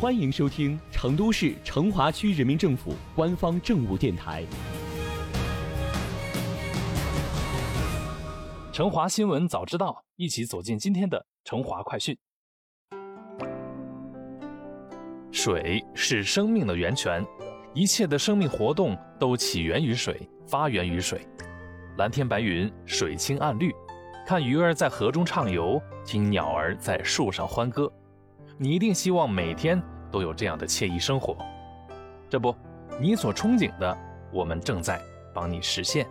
欢迎收听成都市成华区人民政府官方政务电台《成华新闻早知道》，一起走进今天的成华快讯。水是生命的源泉，一切的生命活动都起源于水，发源于水。蓝天白云，水清岸绿，看鱼儿在河中畅游，听鸟儿在树上欢歌。你一定希望每天都有这样的惬意生活，这不，你所憧憬的，我们正在帮你实现。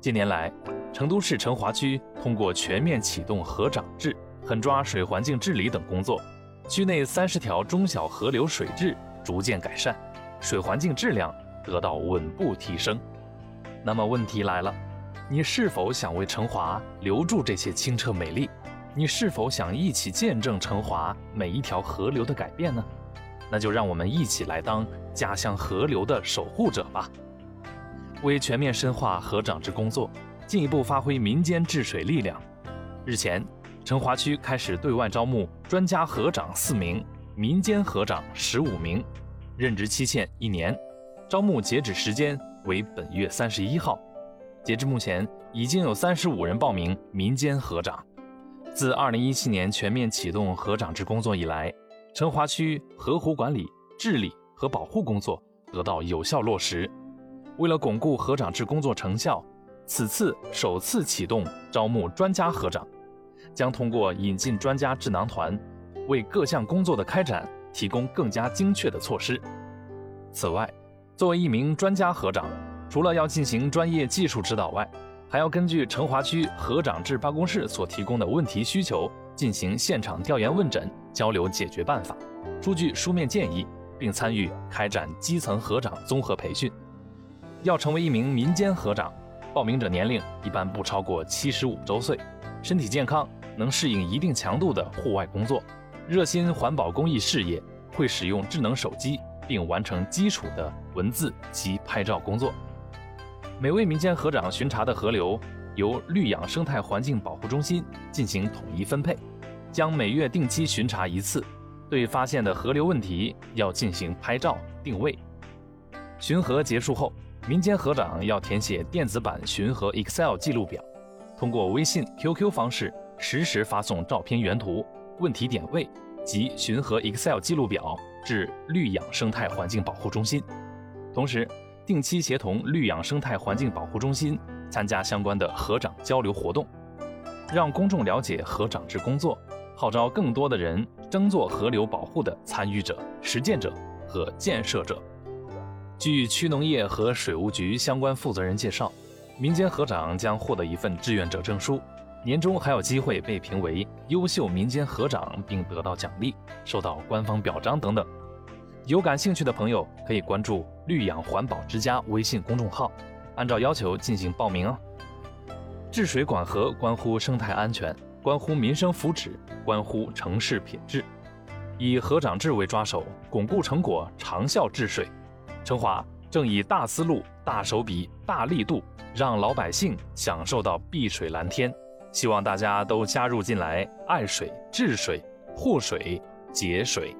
近年来，成都市成华区通过全面启动河长制、狠抓水环境治理等工作，区内三十条中小河流水质逐渐改善，水环境质量得到稳步提升。那么问题来了，你是否想为成华留住这些清澈美丽？你是否想一起见证成华每一条河流的改变呢？那就让我们一起来当家乡河流的守护者吧。为全面深化河长制工作，进一步发挥民间治水力量，日前，成华区开始对外招募专家河长四名，民间河长十五名，任职期限一年，招募截止时间为本月三十一号。截至目前，已经有三十五人报名民间河长。自2017年全面启动河长制工作以来，成华区河湖管理、治理和保护工作得到有效落实。为了巩固河长制工作成效，此次首次启动招募专家河长，将通过引进专家智囊团，为各项工作的开展提供更加精确的措施。此外，作为一名专家河长，除了要进行专业技术指导外，还要根据成华区河长制办公室所提供的问题需求，进行现场调研问诊，交流解决办法，出具书面建议，并参与开展基层河长综合培训。要成为一名民间河长，报名者年龄一般不超过七十五周岁，身体健康，能适应一定强度的户外工作，热心环保公益事业，会使用智能手机，并完成基础的文字及拍照工作。每位民间河长巡查的河流由绿养生态环境保护中心进行统一分配，将每月定期巡查一次。对发现的河流问题要进行拍照定位。巡河结束后，民间河长要填写电子版巡河 Excel 记录表，通过微信、QQ 方式实时发送照片原图、问题点位及巡河 Excel 记录表至绿养生态环境保护中心，同时。定期协同绿养生态环境保护中心参加相关的河长交流活动，让公众了解河长制工作，号召更多的人争做河流保护的参与者、实践者和建设者。据区农业和水务局相关负责人介绍，民间河长将获得一份志愿者证书，年终还有机会被评为优秀民间河长，并得到奖励，受到官方表彰等等。有感兴趣的朋友可以关注“绿养环保之家”微信公众号，按照要求进行报名哦。治水管河关乎生态安全，关乎民生福祉，关乎城市品质。以河长制为抓手，巩固成果，长效治水。成华正以大思路、大手笔、大力度，让老百姓享受到碧水蓝天。希望大家都加入进来，爱水、治水、护水、节水。